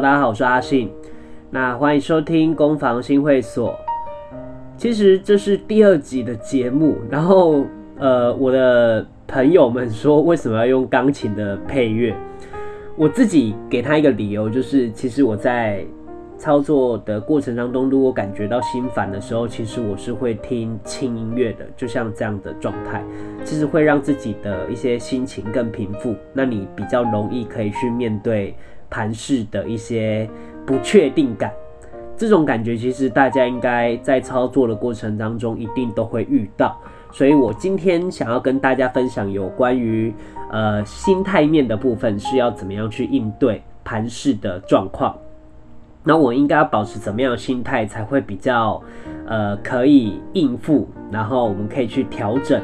大家好，我是阿信。那欢迎收听攻防新会所。其实这是第二集的节目，然后呃，我的朋友们说为什么要用钢琴的配乐？我自己给他一个理由，就是其实我在操作的过程当中，如果感觉到心烦的时候，其实我是会听轻音乐的，就像这样的状态，其实会让自己的一些心情更平复。那你比较容易可以去面对盘势的一些不确定感。这种感觉其实大家应该在操作的过程当中一定都会遇到，所以我今天想要跟大家分享有关于呃心态面的部分是要怎么样去应对盘势的状况。那我应该要保持怎么样的心态才会比较呃可以应付，然后我们可以去调整，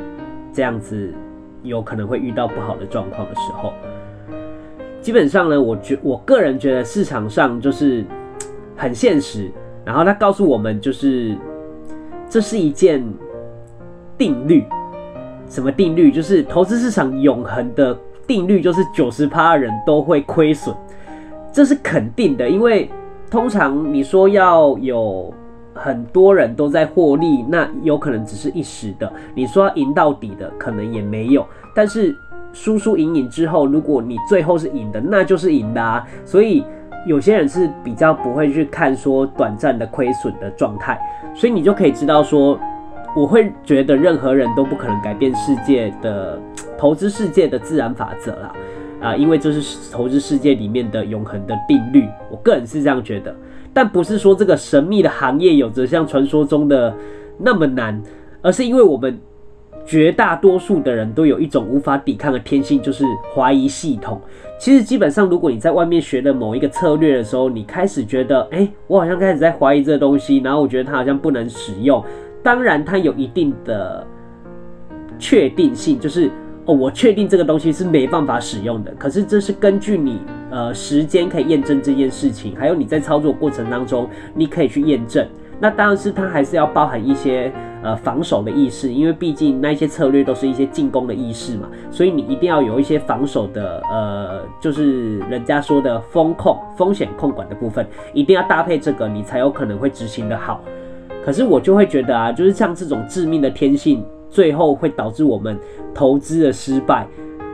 这样子有可能会遇到不好的状况的时候。基本上呢，我觉我个人觉得市场上就是。很现实，然后他告诉我们，就是这是一件定律。什么定律？就是投资市场永恒的定律，就是九十趴人都会亏损，这是肯定的。因为通常你说要有很多人都在获利，那有可能只是一时的；你说要赢到底的，可能也没有。但是输输赢赢之后，如果你最后是赢的，那就是赢的啊。所以。有些人是比较不会去看说短暂的亏损的状态，所以你就可以知道说，我会觉得任何人都不可能改变世界的投资世界的自然法则啦，啊，因为这是投资世界里面的永恒的定律。我个人是这样觉得，但不是说这个神秘的行业有着像传说中的那么难，而是因为我们。绝大多数的人都有一种无法抵抗的天性，就是怀疑系统。其实基本上，如果你在外面学了某一个策略的时候，你开始觉得，哎，我好像开始在怀疑这个东西，然后我觉得它好像不能使用。当然，它有一定的确定性，就是哦，我确定这个东西是没办法使用的。可是这是根据你呃时间可以验证这件事情，还有你在操作过程当中，你可以去验证。那当然是它还是要包含一些呃防守的意识，因为毕竟那些策略都是一些进攻的意识嘛，所以你一定要有一些防守的呃，就是人家说的风控、风险控管的部分，一定要搭配这个，你才有可能会执行的好。可是我就会觉得啊，就是像这种致命的天性，最后会导致我们投资的失败，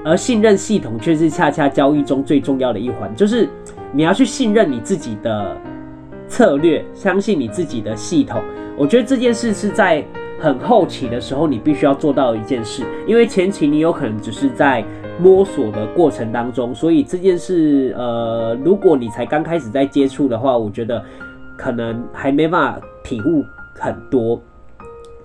而信任系统却是恰恰交易中最重要的一环，就是你要去信任你自己的。策略，相信你自己的系统。我觉得这件事是在很后期的时候，你必须要做到一件事，因为前期你有可能只是在摸索的过程当中，所以这件事，呃，如果你才刚开始在接触的话，我觉得可能还没办法体悟很多。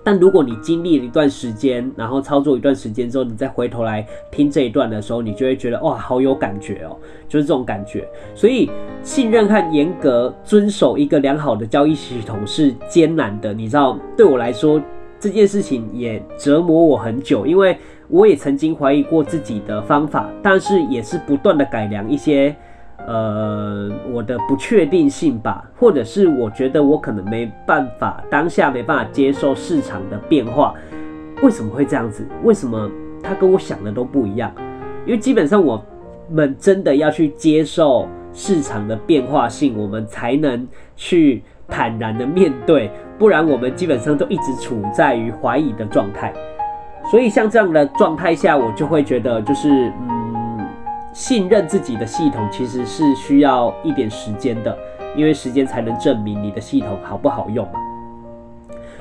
但如果你经历了一段时间，然后操作一段时间之后，你再回头来听这一段的时候，你就会觉得哇，好有感觉哦，就是这种感觉。所以信任和严格遵守一个良好的交易系统是艰难的，你知道，对我来说这件事情也折磨我很久，因为我也曾经怀疑过自己的方法，但是也是不断的改良一些。呃，我的不确定性吧，或者是我觉得我可能没办法，当下没办法接受市场的变化。为什么会这样子？为什么他跟我想的都不一样？因为基本上我们真的要去接受市场的变化性，我们才能去坦然的面对，不然我们基本上都一直处在于怀疑的状态。所以像这样的状态下，我就会觉得就是嗯。信任自己的系统其实是需要一点时间的，因为时间才能证明你的系统好不好用。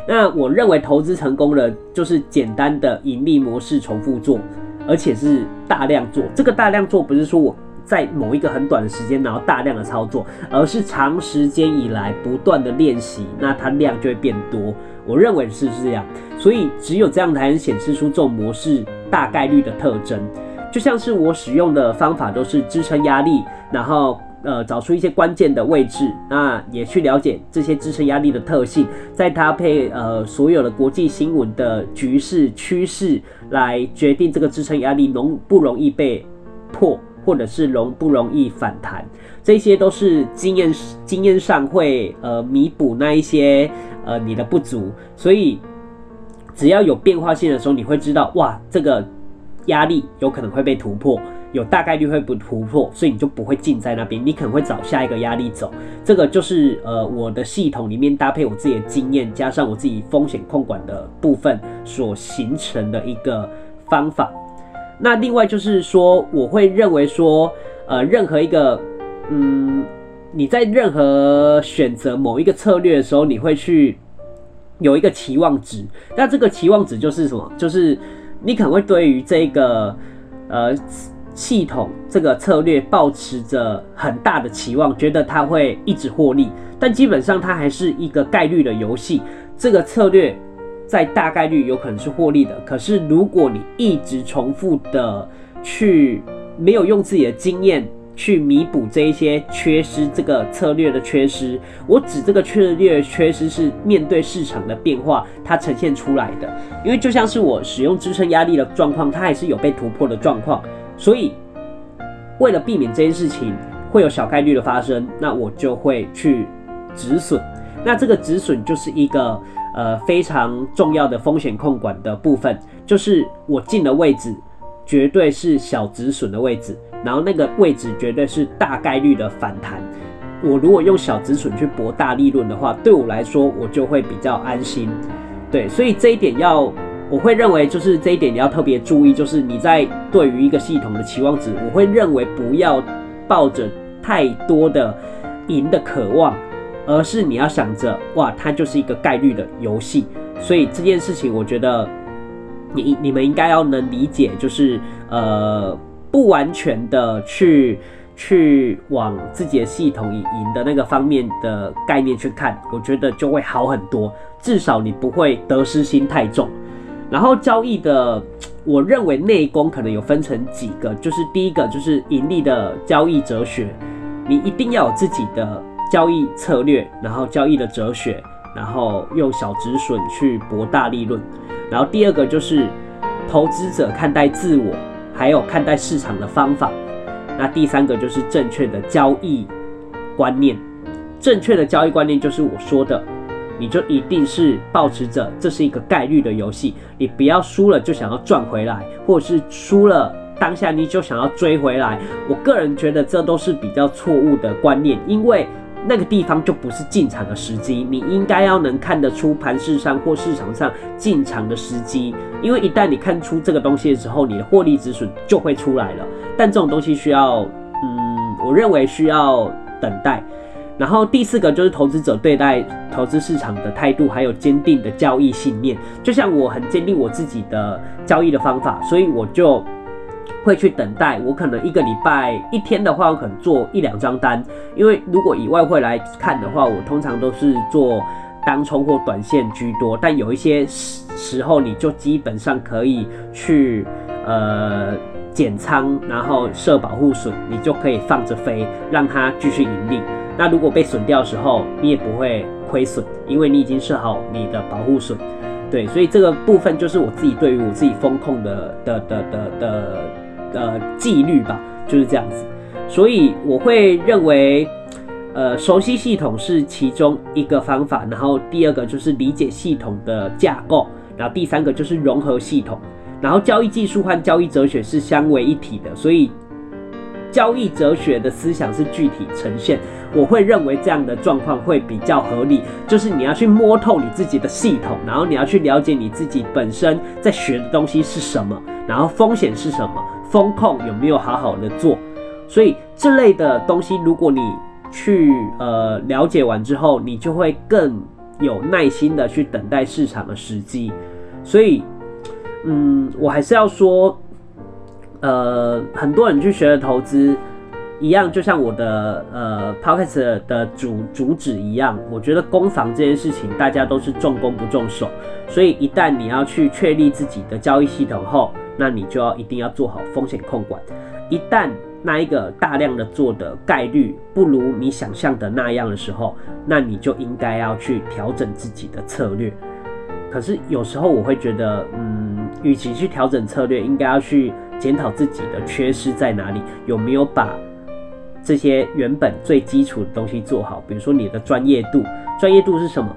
那我认为投资成功了，就是简单的盈利模式重复做，而且是大量做。这个大量做不是说我在某一个很短的时间然后大量的操作，而是长时间以来不断的练习，那它量就会变多。我认为是这样，所以只有这样才能显示出这种模式大概率的特征。就像是我使用的方法都是支撑压力，然后呃找出一些关键的位置，那也去了解这些支撑压力的特性，再搭配呃所有的国际新闻的局势趋势来决定这个支撑压力容不容易被破，或者是容不容易反弹，这些都是经验经验上会呃弥补那一些呃你的不足，所以只要有变化性的时候，你会知道哇这个。压力有可能会被突破，有大概率会不突破，所以你就不会进在那边，你可能会找下一个压力走。这个就是呃我的系统里面搭配我自己的经验，加上我自己风险控管的部分所形成的一个方法。那另外就是说，我会认为说，呃，任何一个，嗯，你在任何选择某一个策略的时候，你会去有一个期望值。那这个期望值就是什么？就是你可能会对于这个，呃。系统这个策略保持着很大的期望，觉得它会一直获利，但基本上它还是一个概率的游戏。这个策略在大概率有可能是获利的，可是如果你一直重复的去没有用自己的经验去弥补这一些缺失，这个策略的缺失，我指这个策略缺失是面对市场的变化它呈现出来的。因为就像是我使用支撑压力的状况，它还是有被突破的状况。所以，为了避免这件事情会有小概率的发生，那我就会去止损。那这个止损就是一个呃非常重要的风险控管的部分，就是我进的位置绝对是小止损的位置，然后那个位置绝对是大概率的反弹。我如果用小止损去博大利润的话，对我来说我就会比较安心。对，所以这一点要。我会认为，就是这一点你要特别注意，就是你在对于一个系统的期望值，我会认为不要抱着太多的赢的渴望，而是你要想着，哇，它就是一个概率的游戏。所以这件事情，我觉得你你们应该要能理解，就是呃，不完全的去去往自己的系统以赢的那个方面的概念去看，我觉得就会好很多，至少你不会得失心太重。然后交易的，我认为内功可能有分成几个，就是第一个就是盈利的交易哲学，你一定要有自己的交易策略，然后交易的哲学，然后用小止损去博大利润。然后第二个就是投资者看待自我，还有看待市场的方法。那第三个就是正确的交易观念，正确的交易观念就是我说的。你就一定是保持着这是一个概率的游戏，你不要输了就想要赚回来，或者是输了当下你就想要追回来。我个人觉得这都是比较错误的观念，因为那个地方就不是进场的时机。你应该要能看得出盘市上或市场上进场的时机，因为一旦你看出这个东西的时候，你的获利止损就会出来了。但这种东西需要，嗯，我认为需要等待。然后第四个就是投资者对待投资市场的态度，还有坚定的交易信念。就像我很坚定我自己的交易的方法，所以我就会去等待。我可能一个礼拜一天的话，我可能做一两张单。因为如果以外汇来看的话，我通常都是做当冲或短线居多。但有一些时时候，你就基本上可以去呃减仓，然后设保护损，你就可以放着飞，让它继续盈利。那如果被损掉的时候，你也不会亏损，因为你已经设好你的保护损，对，所以这个部分就是我自己对于我自己风控的的的的的的纪律吧，就是这样子。所以我会认为，呃，熟悉系统是其中一个方法，然后第二个就是理解系统的架构，然后第三个就是融合系统，然后交易技术和交易哲学是相为一体的，所以。交易哲学的思想是具体呈现，我会认为这样的状况会比较合理。就是你要去摸透你自己的系统，然后你要去了解你自己本身在学的东西是什么，然后风险是什么，风控有没有好好的做。所以这类的东西，如果你去呃了解完之后，你就会更有耐心的去等待市场的时机。所以，嗯，我还是要说。呃，很多人去学的投资，一样就像我的呃 p o c k e t 的主主旨一样，我觉得攻防这件事情，大家都是重攻不重守，所以一旦你要去确立自己的交易系统后，那你就要一定要做好风险控管。一旦那一个大量的做的概率不如你想象的那样的时候，那你就应该要去调整自己的策略。可是有时候我会觉得，嗯，与其去调整策略，应该要去。检讨自己的缺失在哪里，有没有把这些原本最基础的东西做好？比如说你的专业度，专业度是什么？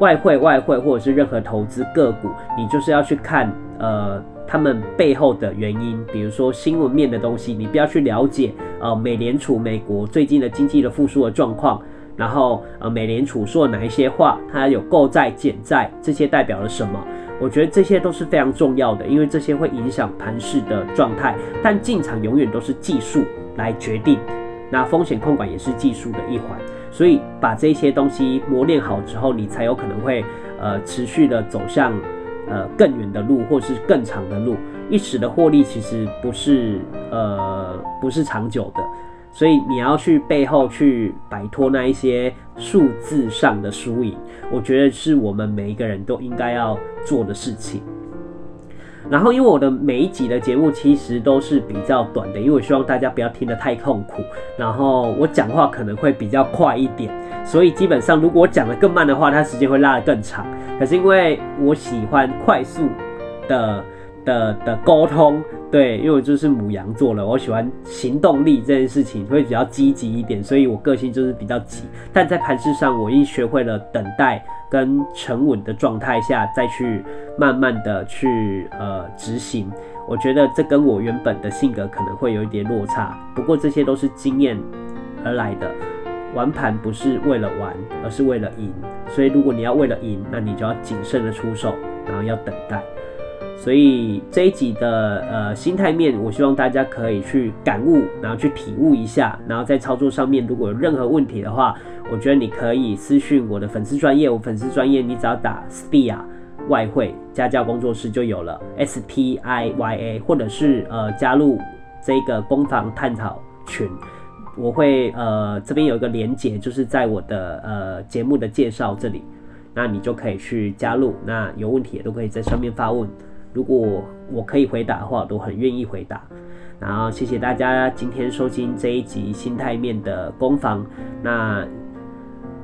外汇、外汇或者是任何投资个股，你就是要去看呃他们背后的原因，比如说新闻面的东西，你不要去了解呃美联储美国最近的经济的复苏的状况，然后呃美联储说了哪一些话，它有购债减债，这些代表了什么？我觉得这些都是非常重要的，因为这些会影响盘势的状态。但进场永远都是技术来决定，那风险控管也是技术的一环。所以把这些东西磨练好之后，你才有可能会呃持续的走向呃更远的路，或是更长的路。一时的获利其实不是呃不是长久的。所以你要去背后去摆脱那一些数字上的输赢，我觉得是我们每一个人都应该要做的事情。然后，因为我的每一集的节目其实都是比较短的，因为我希望大家不要听得太痛苦。然后我讲话可能会比较快一点，所以基本上如果我讲得更慢的话，它时间会拉得更长。可是因为我喜欢快速的的的沟通。对，因为我就是母羊座了，我喜欢行动力这件事情会比较积极一点，所以我个性就是比较急。但在盘市上，我已经学会了等待跟沉稳的状态下，再去慢慢的去呃执行。我觉得这跟我原本的性格可能会有一点落差，不过这些都是经验而来的。玩盘不是为了玩，而是为了赢。所以如果你要为了赢，那你就要谨慎的出手，然后要等待。所以这一集的呃心态面，我希望大家可以去感悟，然后去体悟一下，然后在操作上面如果有任何问题的话，我觉得你可以私讯我的粉丝专业，我粉丝专业你只要打 SPIA 外汇家教工作室就有了。S P I Y A，或者是呃加入这个攻防探讨。群，我会呃这边有一个连接，就是在我的呃节目的介绍这里，那你就可以去加入，那有问题也都可以在上面发问。如果我可以回答的话，我都很愿意回答。然后谢谢大家今天收听这一集心态面的攻防。那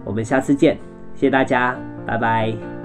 我们下次见，谢谢大家，拜拜。